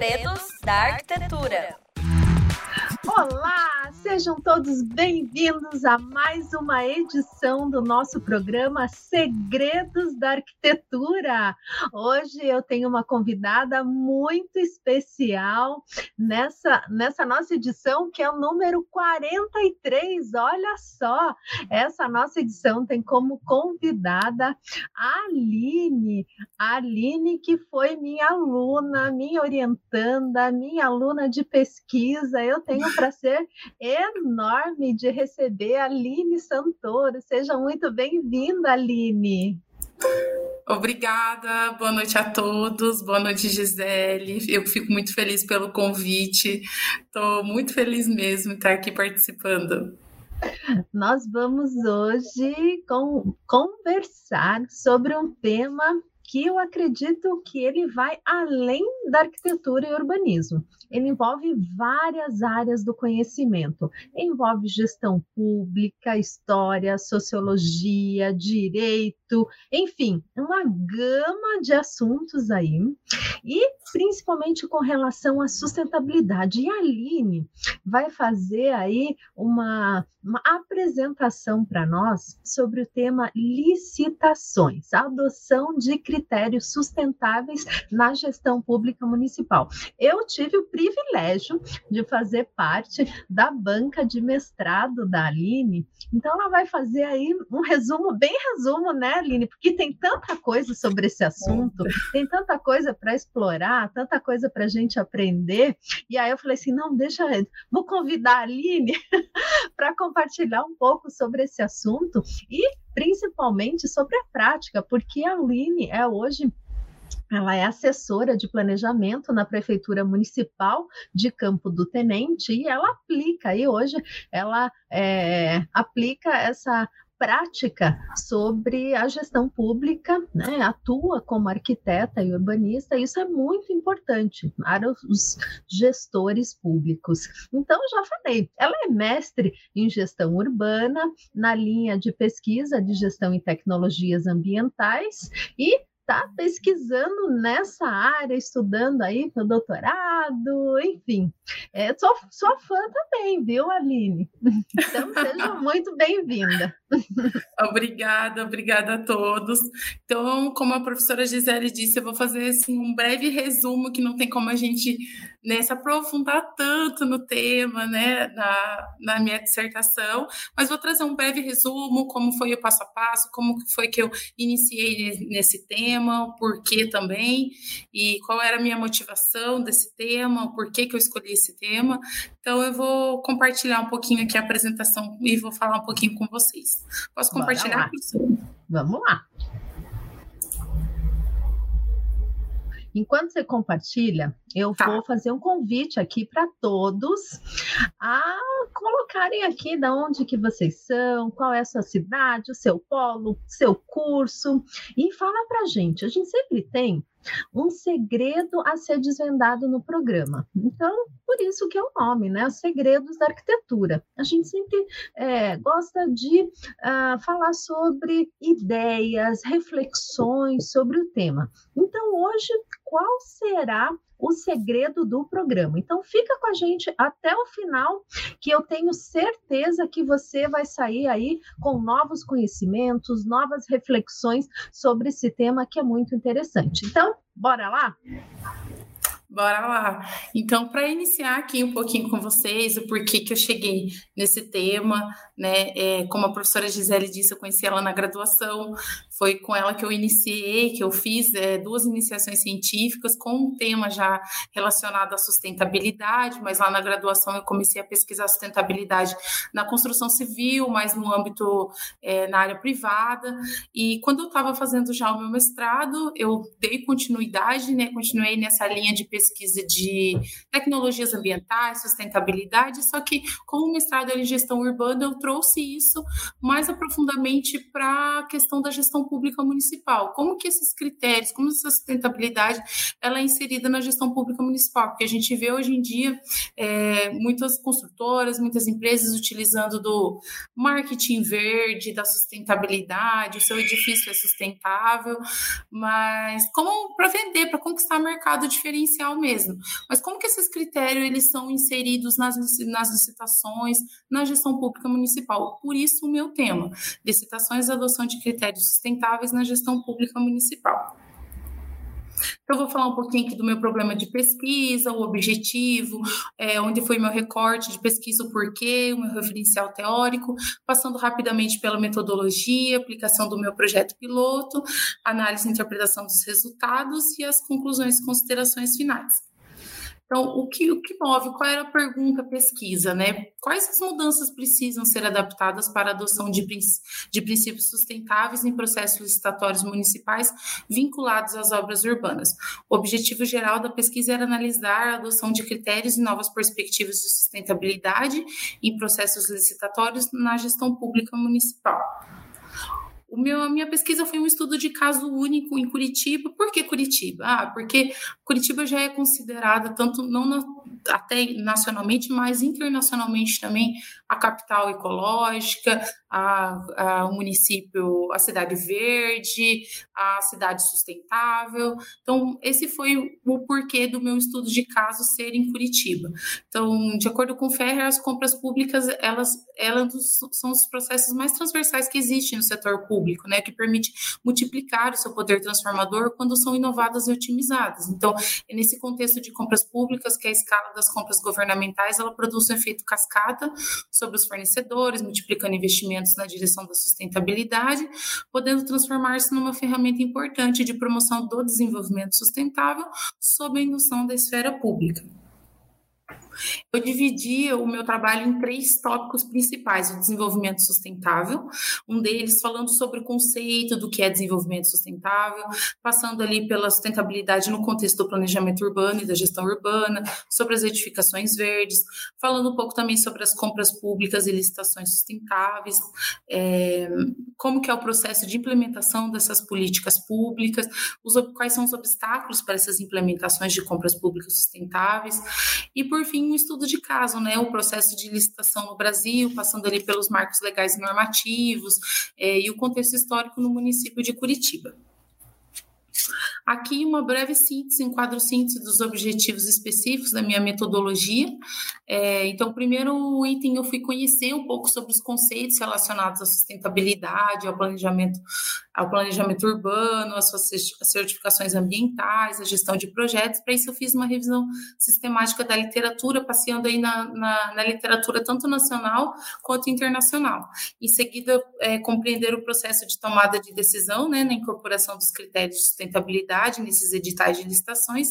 Segredos da Arquitetura. Olá, sejam todos bem-vindos a mais uma edição do nosso programa Segredos da Arquitetura. Hoje eu tenho uma convidada muito especial nessa, nessa nossa edição, que é o número 43. Olha só, essa nossa edição tem como convidada a Aline, a Aline que foi minha aluna, minha orientanda, minha aluna de pesquisa. Eu tenho o prazer enorme de receber a Aline Santoro. Seja muito bem-vinda, Aline. Obrigada, boa noite a todos, boa noite, Gisele. Eu fico muito feliz pelo convite, estou muito feliz mesmo de estar aqui participando. Nós vamos hoje com, conversar sobre um tema que eu acredito que ele vai além da arquitetura e urbanismo. Ele envolve várias áreas do conhecimento. Envolve gestão pública, história, sociologia, direito, enfim, uma gama de assuntos aí. E principalmente com relação à sustentabilidade. E a Aline vai fazer aí uma, uma apresentação para nós sobre o tema licitações, adoção de critérios sustentáveis na gestão pública municipal. Eu tive o privilégio de fazer parte da banca de mestrado da Aline, então ela vai fazer aí um resumo, bem resumo, né, Aline? Porque tem tanta coisa sobre esse assunto, tem tanta coisa para explorar, tanta coisa para a gente aprender. E aí eu falei assim: não, deixa, vou convidar a Aline para compartilhar um pouco sobre esse assunto e principalmente sobre a prática, porque a Aline é hoje ela é assessora de planejamento na Prefeitura Municipal de Campo do Tenente e ela aplica, e hoje ela é, aplica essa prática sobre a gestão pública, né? atua como arquiteta e urbanista, isso é muito importante para os gestores públicos. Então, já falei, ela é mestre em gestão urbana, na linha de pesquisa de gestão em tecnologias ambientais e está pesquisando nessa área, estudando aí para doutorado, enfim. É, sou, sou fã também, viu, Aline? Então, seja muito bem-vinda. Obrigada, obrigada a todos. Então, como a professora Gisele disse, eu vou fazer assim, um breve resumo que não tem como a gente né, se aprofundar tanto no tema, né, na, na minha dissertação, mas vou trazer um breve resumo, como foi o passo a passo, como foi que eu iniciei nesse tema, o porquê também, e qual era a minha motivação desse tema, o porquê que eu escolhi esse tema. Então, eu vou compartilhar um pouquinho aqui a apresentação e vou falar um pouquinho com vocês. Posso compartilhar? Vamos lá. Enquanto você compartilha, eu tá. vou fazer um convite aqui para todos a colocarem aqui de onde que vocês são, qual é a sua cidade, o seu polo, seu curso e fala para gente. A gente sempre tem um segredo a ser desvendado no programa. Então, por isso que é o nome, né? Segredos da Arquitetura. A gente sempre é, gosta de uh, falar sobre ideias, reflexões sobre o tema. Então, hoje, qual será o segredo do programa. Então fica com a gente até o final, que eu tenho certeza que você vai sair aí com novos conhecimentos, novas reflexões sobre esse tema que é muito interessante. Então, bora lá? Bora lá. Então, para iniciar aqui um pouquinho com vocês, o porquê que eu cheguei nesse tema, né? É, como a professora Gisele disse, eu conheci ela na graduação, foi com ela que eu iniciei, que eu fiz é, duas iniciações científicas com um tema já relacionado à sustentabilidade, mas lá na graduação eu comecei a pesquisar sustentabilidade na construção civil, mas no âmbito é, na área privada. E quando eu estava fazendo já o meu mestrado, eu dei continuidade, né? Continuei nessa linha de pesquisa de tecnologias ambientais, sustentabilidade, só que como o mestrado em gestão urbana, eu trouxe isso mais aprofundadamente para a questão da gestão pública municipal. Como que esses critérios, como essa sustentabilidade, ela é inserida na gestão pública municipal? Porque a gente vê hoje em dia é, muitas construtoras, muitas empresas utilizando do marketing verde, da sustentabilidade, o seu edifício é sustentável, mas como para vender, para conquistar mercado diferencial mesmo. Mas como que esses critérios eles são inseridos nas, nas licitações, na gestão pública municipal? Por isso o meu tema, licitações e adoção de critérios sustentáveis na gestão pública municipal. Então, vou falar um pouquinho aqui do meu problema de pesquisa, o objetivo, é, onde foi meu recorte de pesquisa, o porquê, o meu referencial teórico, passando rapidamente pela metodologia, aplicação do meu projeto piloto, análise e interpretação dos resultados e as conclusões e considerações finais. Então, o que, o que move? Qual era a pergunta, a pesquisa, né? Quais as mudanças precisam ser adaptadas para a adoção de, de princípios sustentáveis em processos licitatórios municipais vinculados às obras urbanas? O objetivo geral da pesquisa era analisar a adoção de critérios e novas perspectivas de sustentabilidade em processos licitatórios na gestão pública municipal. O meu, a minha pesquisa foi um estudo de caso único em Curitiba. Por que Curitiba? Ah, porque Curitiba já é considerada, tanto não na, até nacionalmente, mas internacionalmente também, a capital ecológica, a, a, o município, a cidade verde, a cidade sustentável. Então, esse foi o porquê do meu estudo de caso ser em Curitiba. Então, de acordo com o Ferrer, as compras públicas, elas, elas são os processos mais transversais que existem no setor público, né, que permite multiplicar o seu poder transformador quando são inovadas e otimizadas. Então, é nesse contexto de compras públicas que a escala das compras governamentais, ela produz um efeito cascata sobre os fornecedores, multiplicando investimentos investimentos na direção da sustentabilidade, podendo transformar-se numa ferramenta importante de promoção do desenvolvimento sustentável sob a indução da esfera pública. Eu dividi o meu trabalho em três tópicos principais: o desenvolvimento sustentável, um deles falando sobre o conceito do que é desenvolvimento sustentável, passando ali pela sustentabilidade no contexto do planejamento urbano e da gestão urbana, sobre as edificações verdes, falando um pouco também sobre as compras públicas e licitações sustentáveis, é, como que é o processo de implementação dessas políticas públicas, os, quais são os obstáculos para essas implementações de compras públicas sustentáveis, e por fim um estudo de caso, né? O processo de licitação no Brasil, passando ali pelos marcos legais e normativos é, e o contexto histórico no município de Curitiba. Aqui uma breve síntese, um quadro síntese dos objetivos específicos da minha metodologia. É, então, primeiro item eu fui conhecer um pouco sobre os conceitos relacionados à sustentabilidade, ao planejamento, ao planejamento urbano, as suas certificações ambientais, a gestão de projetos. Para isso eu fiz uma revisão sistemática da literatura, passeando aí na, na, na literatura tanto nacional quanto internacional. Em seguida, é, compreender o processo de tomada de decisão, né, na incorporação dos critérios de sustentabilidade nesses editais de licitações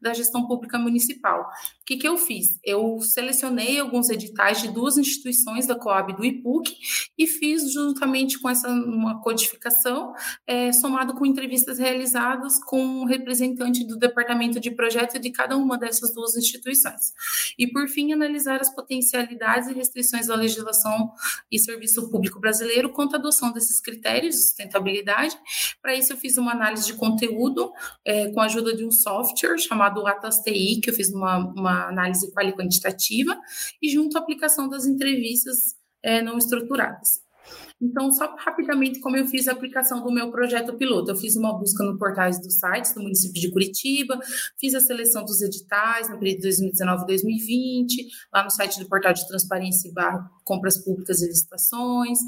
da gestão pública municipal. O que, que eu fiz? Eu selecionei alguns editais de duas instituições da Coab do IPUC e fiz juntamente com essa uma codificação, é, somado com entrevistas realizadas com um representante do departamento de projeto de cada uma dessas duas instituições. E por fim, analisar as potencialidades e restrições da legislação e serviço público brasileiro quanto à adoção desses critérios de sustentabilidade. Para isso, eu fiz uma análise de conteúdo é, com a ajuda de um software chamado Atlas TI, que eu fiz uma, uma análise quali-quantitativa, e junto à aplicação das entrevistas é, não estruturadas. Então, só rapidamente como eu fiz a aplicação do meu projeto piloto. Eu fiz uma busca no portais dos sites do município de Curitiba, fiz a seleção dos editais no período 2019 2020, lá no site do portal de transparência e barra compras públicas e licitações,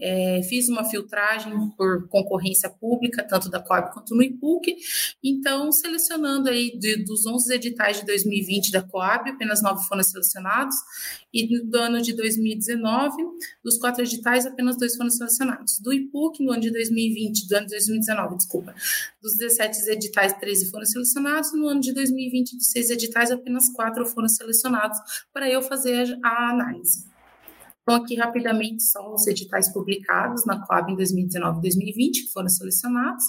é, fiz uma filtragem por concorrência pública, tanto da Coab quanto no IPUC. Então, selecionando aí de, dos 11 editais de 2020 da Coab, apenas nove foram selecionados, e do ano de 2019, dos quatro editais, apenas dois foram selecionados. Do IPUC, no ano de 2020, do ano de 2019, desculpa, dos 17 editais, 13 foram selecionados, no ano de 2020, dos seis editais, apenas quatro foram selecionados para eu fazer a análise. Então, aqui rapidamente só os editais publicados na Coab em 2019 e 2020, que foram selecionados.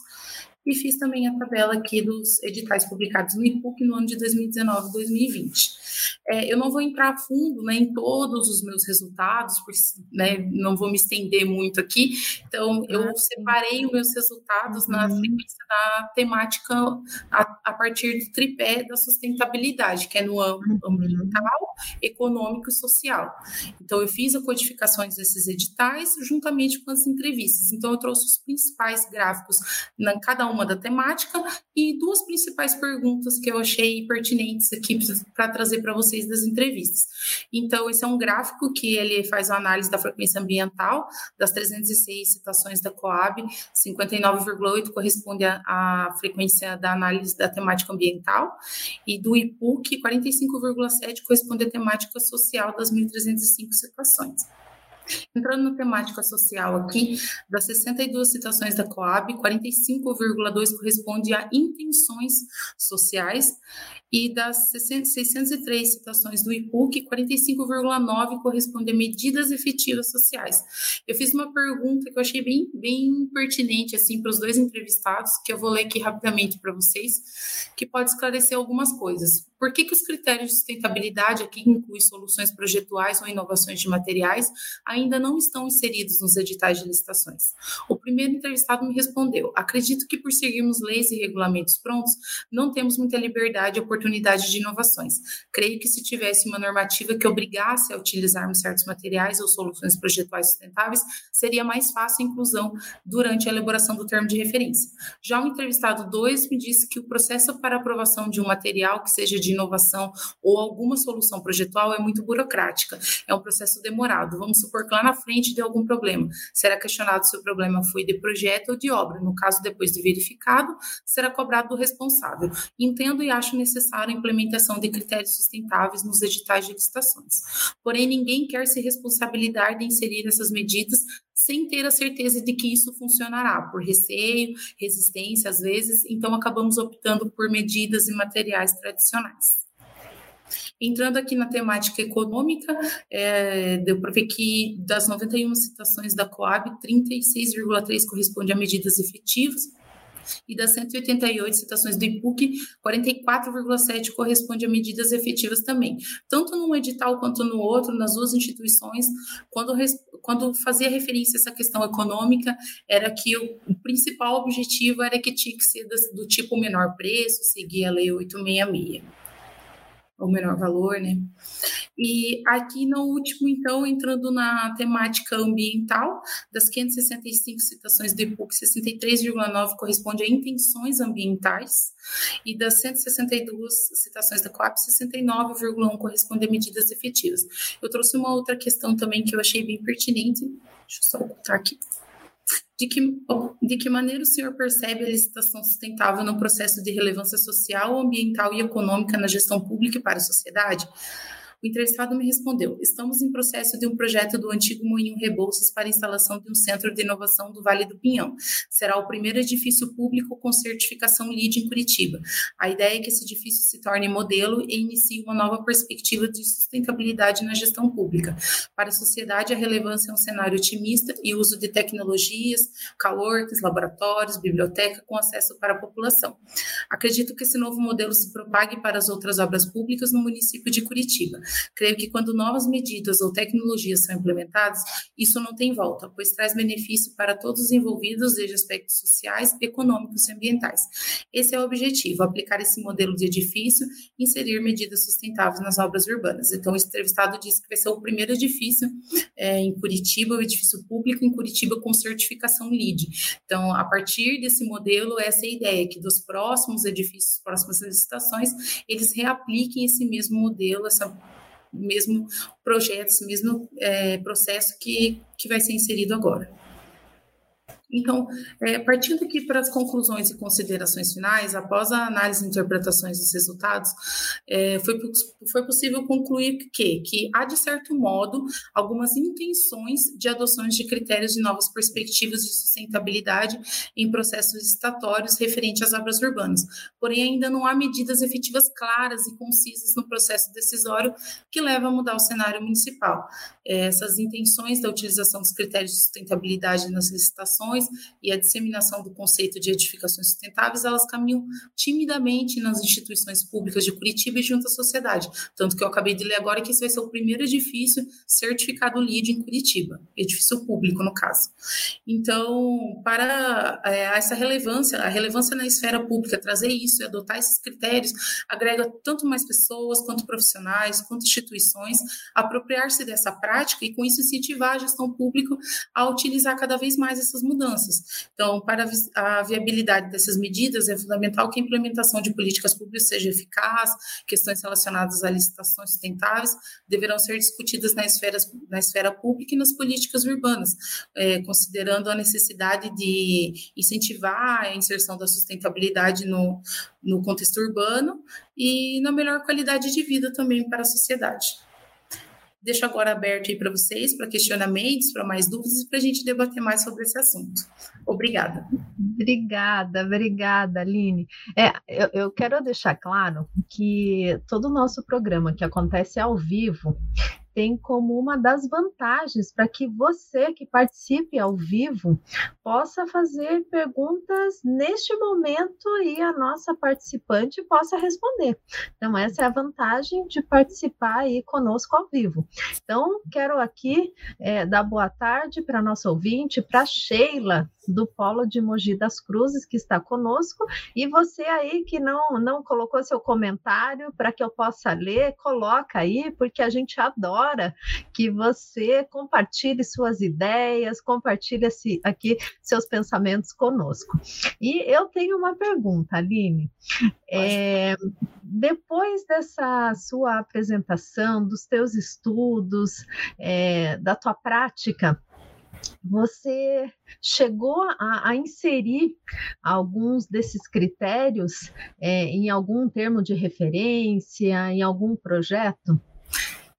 e fiz também a tabela aqui dos editais publicados no IPUC no ano de 2019 e 2020. É, eu não vou entrar a fundo né, em todos os meus resultados, porque né, não vou me estender muito aqui, então eu ah, separei os meus resultados na uhum. frequência da temática a, a, partir do tripé da sustentabilidade, que é no âmbito uhum. ambiental, econômico e social. Então eu fiz a codificações desses editais juntamente com as entrevistas. Então eu trouxe os principais gráficos na cada uma da temática e duas principais perguntas que eu achei pertinentes aqui para trazer para vocês das entrevistas. Então, esse é um gráfico que ele faz a análise da frequência ambiental das 306 citações da Coab, 59,8 corresponde à frequência da análise da temática ambiental, e do IPUC, 45,7 corresponde à temática social das 1.305 citações. Entrando na temática social aqui, das 62 citações da Coab, 45,2 corresponde a intenções sociais e das 603 citações do IPUC, 45,9 corresponde a medidas efetivas sociais. Eu fiz uma pergunta que eu achei bem, bem pertinente assim para os dois entrevistados, que eu vou ler aqui rapidamente para vocês, que pode esclarecer algumas coisas. Por que, que os critérios de sustentabilidade, aqui inclui soluções projetuais ou inovações de materiais, ainda não estão inseridos nos editais de licitações? O primeiro entrevistado me respondeu: acredito que por seguirmos leis e regulamentos prontos, não temos muita liberdade e oportunidade de inovações. Creio que se tivesse uma normativa que obrigasse a utilizarmos certos materiais ou soluções projetuais sustentáveis, seria mais fácil a inclusão durante a elaboração do termo de referência. Já o entrevistado 2 me disse que o processo para aprovação de um material que seja de inovação ou alguma solução projetual é muito burocrática, é um processo demorado. Vamos supor que lá na frente deu algum problema. Será questionado se o problema foi de projeto ou de obra. No caso, depois de verificado, será cobrado do responsável. Entendo e acho necessária a implementação de critérios sustentáveis nos editais de licitações. Porém, ninguém quer se responsabilizar de inserir essas medidas sem ter a certeza de que isso funcionará, por receio, resistência às vezes, então acabamos optando por medidas e materiais tradicionais. Entrando aqui na temática econômica, é, deu para ver que das 91 citações da Coab, 36,3 corresponde a medidas efetivas, e das 188 citações do IPUC, 44,7 corresponde a medidas efetivas também. Tanto num edital quanto no outro, nas duas instituições, quando, quando fazia referência a essa questão econômica, era que o, o principal objetivo era que tinha que ser do, do tipo menor preço, seguir a Lei 866 o menor valor, né? E aqui no último, então, entrando na temática ambiental, das 565 citações do IPUC, 63,9 corresponde a intenções ambientais, e das 162 citações da COAP, 69,1 corresponde a medidas efetivas. Eu trouxe uma outra questão também que eu achei bem pertinente, deixa eu só ocultar aqui. De que, de que maneira o senhor percebe a licitação sustentável no processo de relevância social, ambiental e econômica na gestão pública e para a sociedade? O entrevistado me respondeu: estamos em processo de um projeto do antigo Moinho Rebouças para instalação de um centro de inovação do Vale do Pinhão. Será o primeiro edifício público com certificação LEED em Curitiba. A ideia é que esse edifício se torne modelo e inicie uma nova perspectiva de sustentabilidade na gestão pública. Para a sociedade, a relevância é um cenário otimista e uso de tecnologias, coworks, laboratórios, biblioteca com acesso para a população. Acredito que esse novo modelo se propague para as outras obras públicas no município de Curitiba. Creio que quando novas medidas ou tecnologias são implementadas, isso não tem volta, pois traz benefício para todos os envolvidos, desde aspectos sociais, econômicos e ambientais. Esse é o objetivo, aplicar esse modelo de edifício e inserir medidas sustentáveis nas obras urbanas. Então, o entrevistado disse que vai ser o primeiro edifício é, em Curitiba, o edifício público em Curitiba com certificação LEED. Então, a partir desse modelo, essa é a ideia, que dos próximos edifícios, próximas licitações, eles reapliquem esse mesmo modelo, essa mesmo projeto, esse mesmo é, processo que, que vai ser inserido agora. Então, é, partindo aqui para as conclusões e considerações finais, após a análise e interpretações dos resultados, é, foi, foi possível concluir que, que há, de certo modo, algumas intenções de adoções de critérios de novas perspectivas de sustentabilidade em processos estatórios referentes às obras urbanas. Porém, ainda não há medidas efetivas claras e concisas no processo decisório que leva a mudar o cenário municipal. É, essas intenções da utilização dos critérios de sustentabilidade nas licitações e a disseminação do conceito de edificações sustentáveis, elas caminham timidamente nas instituições públicas de Curitiba e junto à sociedade. Tanto que eu acabei de ler agora que esse vai ser o primeiro edifício certificado LEED em Curitiba, edifício público, no caso. Então, para é, essa relevância, a relevância na esfera pública, trazer isso e adotar esses critérios, agrega tanto mais pessoas, quanto profissionais, quanto instituições, apropriar-se dessa prática e, com isso, incentivar a gestão pública a utilizar cada vez mais essas mudanças. Então, para a viabilidade dessas medidas, é fundamental que a implementação de políticas públicas seja eficaz, questões relacionadas a licitações sustentáveis deverão ser discutidas na esfera, na esfera pública e nas políticas urbanas, é, considerando a necessidade de incentivar a inserção da sustentabilidade no, no contexto urbano e na melhor qualidade de vida também para a sociedade. Deixo agora aberto aí para vocês, para questionamentos, para mais dúvidas e para a gente debater mais sobre esse assunto. Obrigada. Obrigada, obrigada, Aline. É, eu, eu quero deixar claro que todo o nosso programa que acontece ao vivo, tem como uma das vantagens para que você que participe ao vivo possa fazer perguntas neste momento e a nossa participante possa responder. Então, essa é a vantagem de participar aí conosco ao vivo. Então, quero aqui é, dar boa tarde para a nossa ouvinte, para Sheila, do Polo de Mogi das Cruzes, que está conosco, e você aí que não, não colocou seu comentário para que eu possa ler, coloca aí, porque a gente adora que você compartilhe suas ideias, compartilhe aqui seus pensamentos conosco. E eu tenho uma pergunta, Aline. É, depois dessa sua apresentação, dos teus estudos, é, da tua prática, você chegou a, a inserir alguns desses critérios é, em algum termo de referência, em algum projeto?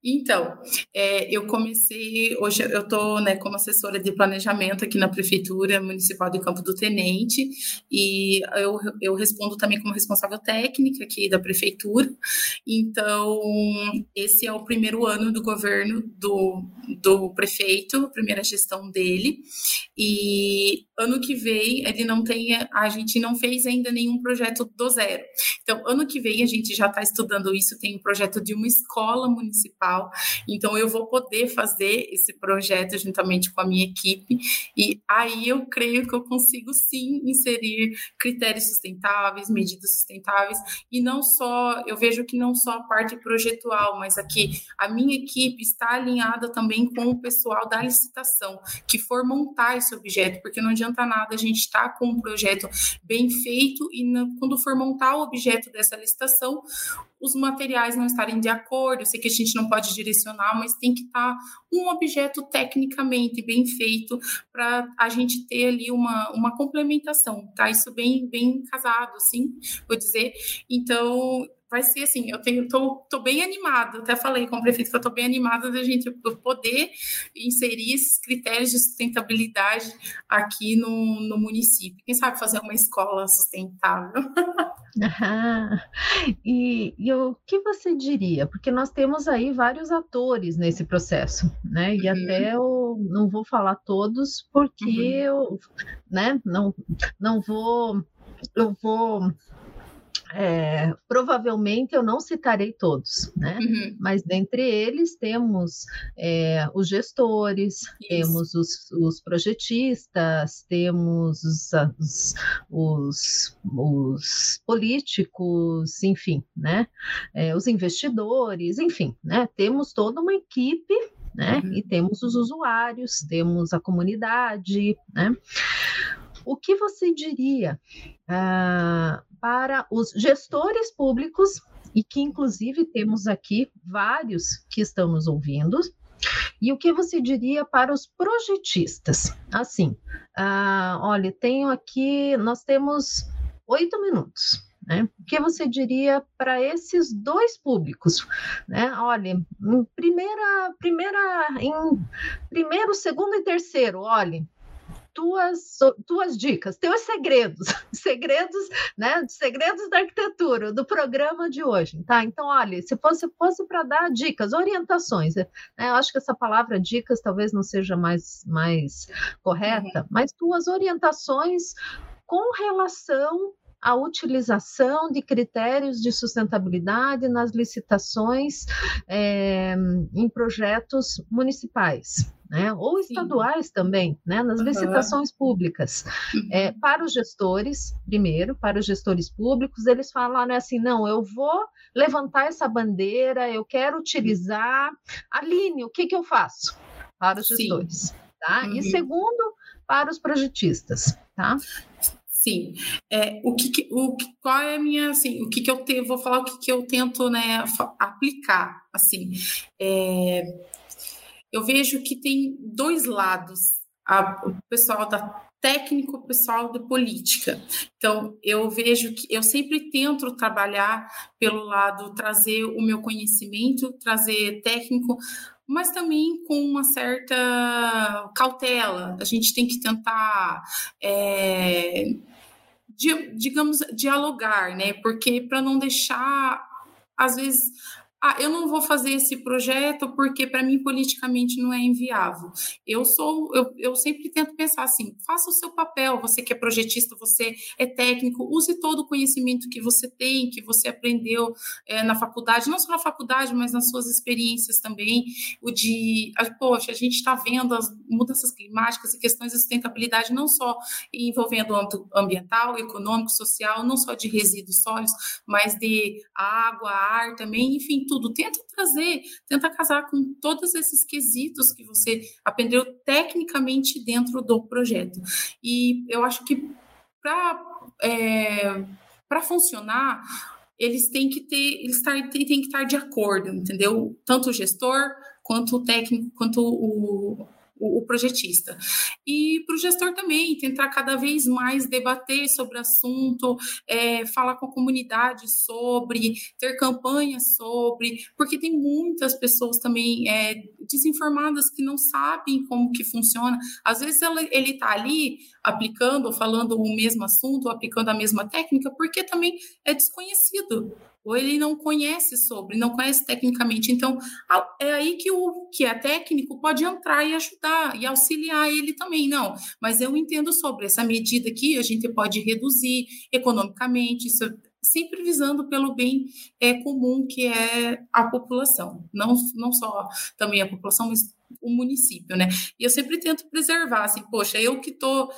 Então, é, eu comecei, hoje eu estou né, como assessora de planejamento aqui na Prefeitura Municipal de Campo do Tenente, e eu, eu respondo também como responsável técnica aqui da Prefeitura. Então, esse é o primeiro ano do governo do, do prefeito, a primeira gestão dele, e ano que vem ele não a gente não fez ainda nenhum projeto do zero. Então, ano que vem a gente já está estudando isso, tem um projeto de uma escola municipal. Então, eu vou poder fazer esse projeto juntamente com a minha equipe, e aí eu creio que eu consigo sim inserir critérios sustentáveis, medidas sustentáveis, e não só, eu vejo que não só a parte projetual, mas aqui a minha equipe está alinhada também com o pessoal da licitação, que for montar esse objeto, porque não adianta nada a gente estar tá com um projeto bem feito e quando for montar o objeto dessa licitação, os materiais não estarem de acordo. Eu sei que a gente não pode direcionar, mas tem que estar um objeto tecnicamente bem feito para a gente ter ali uma, uma complementação, tá? Isso bem, bem casado, assim, vou dizer. Então, vai ser assim, eu tenho, tô, tô bem animada, até falei com o prefeito que eu tô bem animada da gente poder inserir esses critérios de sustentabilidade aqui no, no município. Quem sabe fazer uma escola sustentável? e, e, o que você diria? Porque nós temos aí vários atores nesse processo, né? E uhum. até eu não vou falar todos, porque uhum. eu né, não, não vou eu vou é, provavelmente eu não citarei todos, né? Uhum. Mas dentre eles temos é, os gestores, Isso. temos os, os, projetistas, temos os, os, os políticos, enfim, né? É, os investidores, enfim, né? Temos toda uma equipe né? Uhum. E temos os usuários, temos a comunidade, né? O que você diria uh, para os gestores públicos, e que inclusive temos aqui vários que estão nos ouvindo, e o que você diria para os projetistas? Assim, uh, olha, tenho aqui, nós temos oito minutos. Né? O que você diria para esses dois públicos? Né? Olha, primeira, primeira, em primeiro, segundo e terceiro, olhe, tuas, tuas dicas, teus segredos, segredos, né? Segredos da arquitetura do programa de hoje, tá? Então, olha, se fosse, fosse para dar dicas, orientações, né? eu acho que essa palavra dicas talvez não seja mais, mais correta, uhum. mas tuas orientações com relação à utilização de critérios de sustentabilidade nas licitações é, em projetos municipais né? ou estaduais Sim. também, né? nas uhum. licitações públicas. É, para os gestores, primeiro, para os gestores públicos, eles falaram assim: não, eu vou levantar essa bandeira, eu quero utilizar. Aline, o que, que eu faço? Para os gestores. Sim. Tá? Uhum. E segundo, para os projetistas. Tá? Sim. É, o que, o qual é a minha assim, o que, que eu tenho, vou falar o que, que eu tento né, aplicar assim. É, eu vejo que tem dois lados, a, o pessoal da técnico, o pessoal da política. Então, eu vejo que eu sempre tento trabalhar pelo lado, trazer o meu conhecimento, trazer técnico, mas também com uma certa cautela. A gente tem que tentar. É, digamos, dialogar, né? Porque para não deixar, às vezes, ah, eu não vou fazer esse projeto porque para mim politicamente não é inviável. Eu sou, eu, eu sempre tento pensar assim, faça o seu papel, você que é projetista, você é técnico, use todo o conhecimento que você tem, que você aprendeu é, na faculdade, não só na faculdade, mas nas suas experiências também, o de, poxa, a gente está vendo as mudanças climáticas e questões de sustentabilidade não só envolvendo o âmbito ambiental, econômico, social, não só de resíduos sólidos, mas de água, ar também, enfim, tudo, tenta trazer, tenta casar com todos esses quesitos que você aprendeu tecnicamente dentro do projeto. E eu acho que para é, funcionar, eles têm que ter, eles têm, têm que estar de acordo, entendeu? Tanto o gestor, quanto o técnico, quanto o, o, o projetista. E para o gestor também, tentar cada vez mais debater sobre o assunto, é, falar com a comunidade sobre, ter campanhas sobre, porque tem muitas pessoas também é, desinformadas que não sabem como que funciona. Às vezes ele está ali aplicando, falando o mesmo assunto, aplicando a mesma técnica, porque também é desconhecido ou ele não conhece sobre, não conhece tecnicamente. Então, é aí que o que é técnico pode entrar e ajudar e auxiliar ele também. Não, mas eu entendo sobre essa medida aqui, a gente pode reduzir economicamente, isso sempre visando pelo bem é, comum que é a população, não, não só também a população, mas o município, né? E eu sempre tento preservar, assim, poxa, eu que estou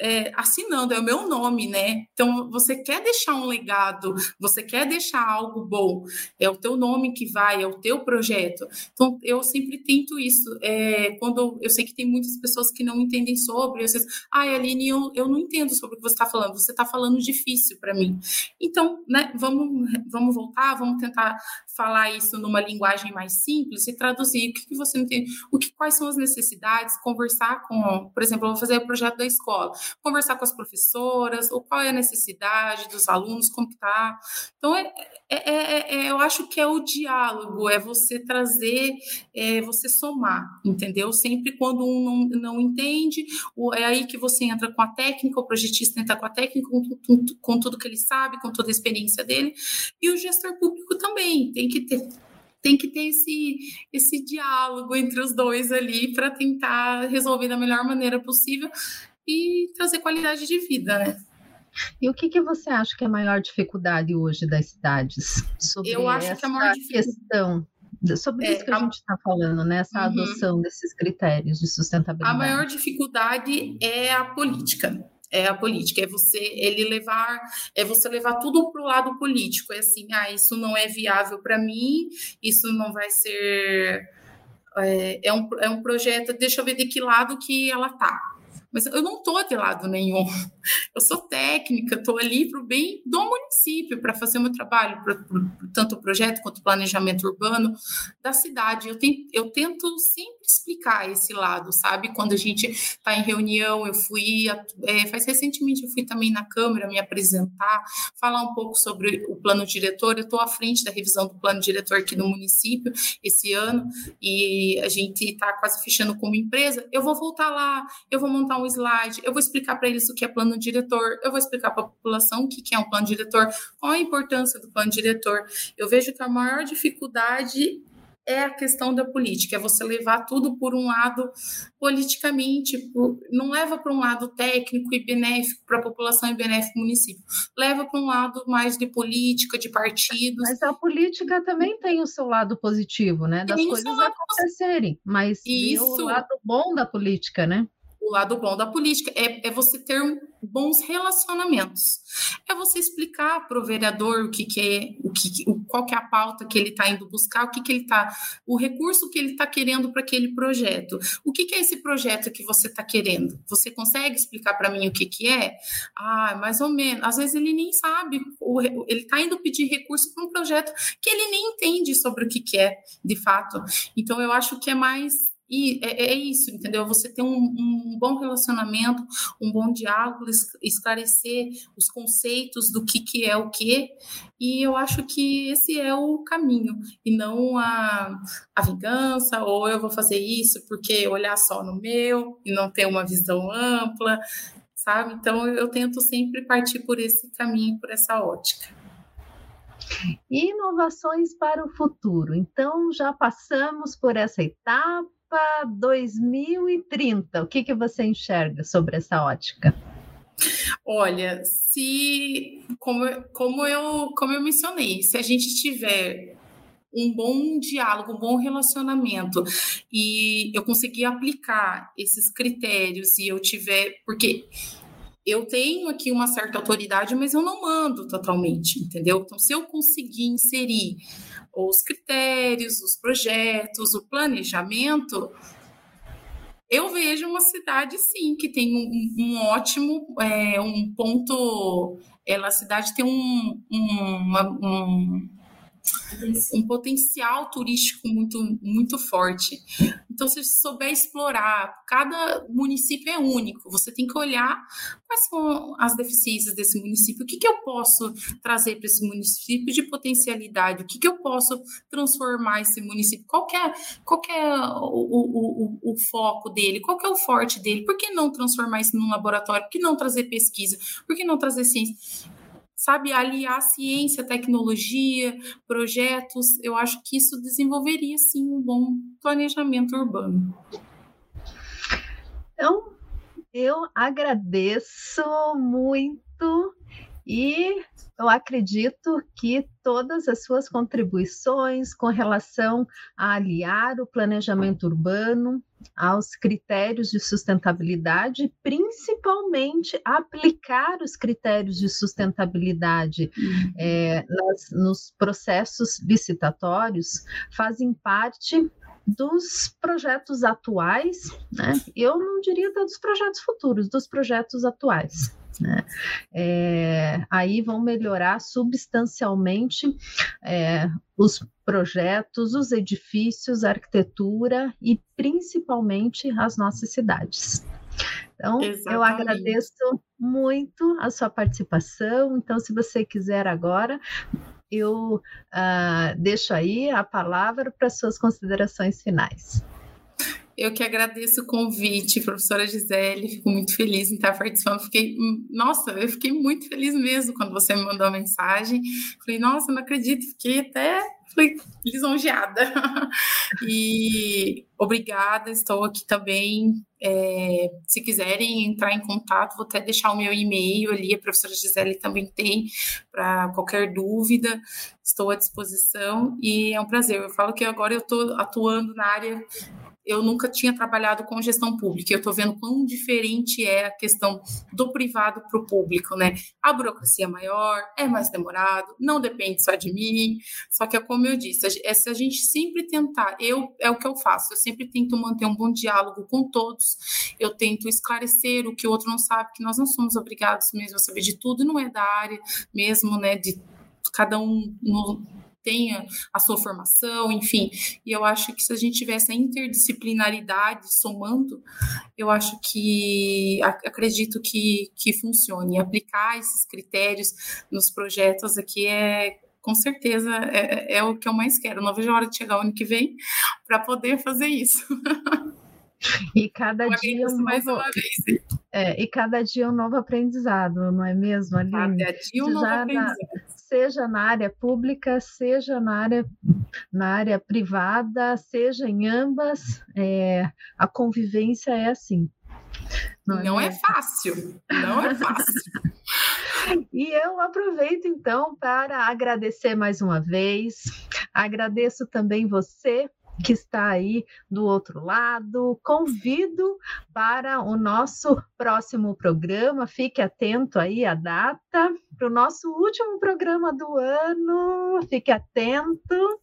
é, assinando, é o meu nome, né? Então, você quer deixar um legado, você quer deixar algo bom, é o teu nome que vai, é o teu projeto. Então, eu sempre tento isso. É, quando eu sei que tem muitas pessoas que não entendem sobre, eu sei, ah, Aline, eu, eu não entendo sobre o que você está falando, você está falando difícil para mim. Então, né, vamos, vamos voltar, vamos tentar falar isso numa linguagem mais simples e traduzir o que, que você entende, o que, quais são as necessidades, conversar com, por exemplo, eu vou fazer o projeto da escola, conversar com as professoras, ou qual é a necessidade dos alunos, como que tá. Então, é, é, é, é eu acho que é o diálogo, é você trazer, é você somar, entendeu? Sempre quando um não, não entende, é aí que você entra com a técnica, o projetista entra com a técnica, com, com, com tudo que ele sabe, com toda a experiência dele, e o gestor público também, tem que ter tem que ter esse, esse diálogo entre os dois ali para tentar resolver da melhor maneira possível e trazer qualidade de vida, né? E o que, que você acha que é a maior dificuldade hoje das cidades sobre Eu acho essa que a maior questão? Sobre é, isso que a, a gente está falando, né? Essa uhum. adoção desses critérios de sustentabilidade. A maior dificuldade é a política é a política, é você ele levar, é você levar tudo para o lado político, é assim, ah, isso não é viável para mim, isso não vai ser é, é, um, é um projeto, deixa eu ver de que lado que ela tá. Mas eu não estou de lado nenhum. Eu sou técnica, estou ali para o bem do município, para fazer o meu trabalho, pra, pra, tanto o projeto quanto o planejamento urbano da cidade. Eu, tento, eu tento sempre explicar esse lado, sabe? Quando a gente está em reunião, eu fui, é, faz recentemente eu fui também na Câmara me apresentar, falar um pouco sobre o plano diretor. Eu estou à frente da revisão do plano diretor aqui no município esse ano e a gente está quase fechando como empresa. Eu vou voltar lá, eu vou montar um slide, eu vou explicar para eles o que é plano diretor, eu vou explicar para a população o que é um plano diretor, qual a importância do plano diretor. Eu vejo que a maior dificuldade é a questão da política, é você levar tudo por um lado politicamente, por, não leva para um lado técnico e benéfico para a população e benéfico para o município, leva para um lado mais de política, de partidos. Mas a política também tem o seu lado positivo, né? Das coisas acontecerem, mas Isso. o lado bom da política, né? O lado bom da política é, é você ter bons relacionamentos. É você explicar para o vereador o que, que é, o que, o, qual que é a pauta que ele está indo buscar, o que, que ele está, o recurso que ele está querendo para aquele projeto. O que, que é esse projeto que você está querendo? Você consegue explicar para mim o que, que é? Ah, mais ou menos. Às vezes ele nem sabe, ele está indo pedir recurso para um projeto que ele nem entende sobre o que, que é, de fato. Então, eu acho que é mais e é, é, isso, entendeu? Você ter um, um, bom relacionamento, um bom diálogo, esclarecer os conceitos do que, que é o que, e eu acho que esse é o caminho, e não a, a vingança, ou eu vou fazer isso porque olhar só no meu e não ter uma visão ampla, sabe? Então eu tento sempre partir por esse caminho, por essa ótica. Inovações para o futuro. Então, já passamos por essa etapa, 2030, o que, que você enxerga sobre essa ótica? Olha, se como, como eu como eu mencionei, se a gente tiver um bom diálogo, um bom relacionamento e eu conseguir aplicar esses critérios e eu tiver, porque eu tenho aqui uma certa autoridade, mas eu não mando totalmente, entendeu? Então, se eu conseguir inserir os critérios, os projetos, o planejamento, eu vejo uma cidade sim que tem um, um ótimo é, um ponto ela a cidade tem um, um, uma, um um potencial turístico muito, muito forte. Então, se você souber explorar, cada município é único, você tem que olhar quais são as deficiências desse município, o que, que eu posso trazer para esse município de potencialidade, o que, que eu posso transformar esse município, qual é, qual é o, o, o, o foco dele, qual é o forte dele, por que não transformar isso num laboratório, por que não trazer pesquisa, por que não trazer ciência? Sabe, aliar ciência, tecnologia, projetos, eu acho que isso desenvolveria sim um bom planejamento urbano. Então, eu agradeço muito e eu acredito que todas as suas contribuições com relação a aliar o planejamento urbano aos critérios de sustentabilidade, principalmente aplicar os critérios de sustentabilidade uhum. é, nas, nos processos licitatórios, fazem parte dos projetos atuais, né? eu não diria dos projetos futuros, dos projetos atuais. Né? É, aí vão melhorar substancialmente é, os projetos, os edifícios, a arquitetura e principalmente as nossas cidades. Então, Exatamente. eu agradeço muito a sua participação. Então, se você quiser agora, eu uh, deixo aí a palavra para suas considerações finais. Eu que agradeço o convite, professora Gisele, fico muito feliz em estar participando. Fiquei, nossa, eu fiquei muito feliz mesmo quando você me mandou a mensagem. Falei, nossa, não acredito, fiquei até fui lisonjeada. e obrigada, estou aqui também. É, se quiserem entrar em contato, vou até deixar o meu e-mail ali, a professora Gisele também tem, para qualquer dúvida, estou à disposição e é um prazer. Eu falo que agora eu estou atuando na área eu nunca tinha trabalhado com gestão pública. Eu estou vendo quão diferente é a questão do privado para o público, né? A burocracia é maior, é mais demorado, não depende só de mim. Só que é como eu disse, é se a gente sempre tentar, eu é o que eu faço, eu sempre tento manter um bom diálogo com todos, eu tento esclarecer o que o outro não sabe, que nós não somos obrigados mesmo a saber de tudo, não é da área mesmo, né? De cada um no, tenha a sua formação, enfim. E eu acho que se a gente tivesse a interdisciplinaridade somando, eu acho que acredito que, que funcione. Aplicar esses critérios nos projetos aqui é com certeza é, é, o que eu mais quero. Não vejo a hora de chegar o ano que vem para poder fazer isso. E cada dia um mais novo, uma vez. É, e cada dia um novo aprendizado, não é mesmo, Aline? Cada dia um novo aprendizado. Seja na área pública, seja na área, na área privada, seja em ambas, é, a convivência é assim. Não, não é, é fácil, não é fácil. E eu aproveito então para agradecer mais uma vez. Agradeço também você que está aí do outro lado. Convido para o nosso próximo programa. Fique atento aí à data para o nosso último programa do ano. Fique atento.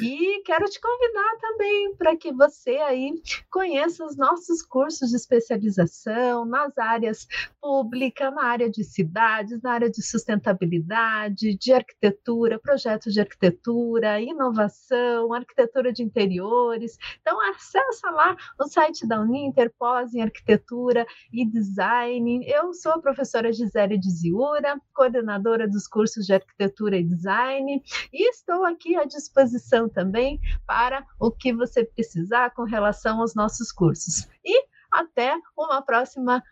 E quero te convidar também para que você aí conheça os nossos cursos de especialização nas áreas pública, na área de cidades, na área de sustentabilidade, de arquitetura, projetos de arquitetura, inovação, arquitetura de interiores. Então acessa lá o site da Uninter, pós em arquitetura e design. Eu sou a professora Gisele de Ziura, coordenadora dos cursos de arquitetura e design, e estou aqui à disposição também para o que você precisar com relação aos nossos cursos. E até uma próxima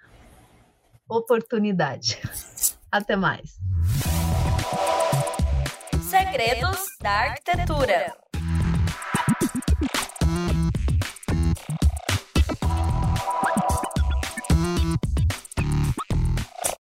oportunidade. Até mais. Segredos da Arquitetura.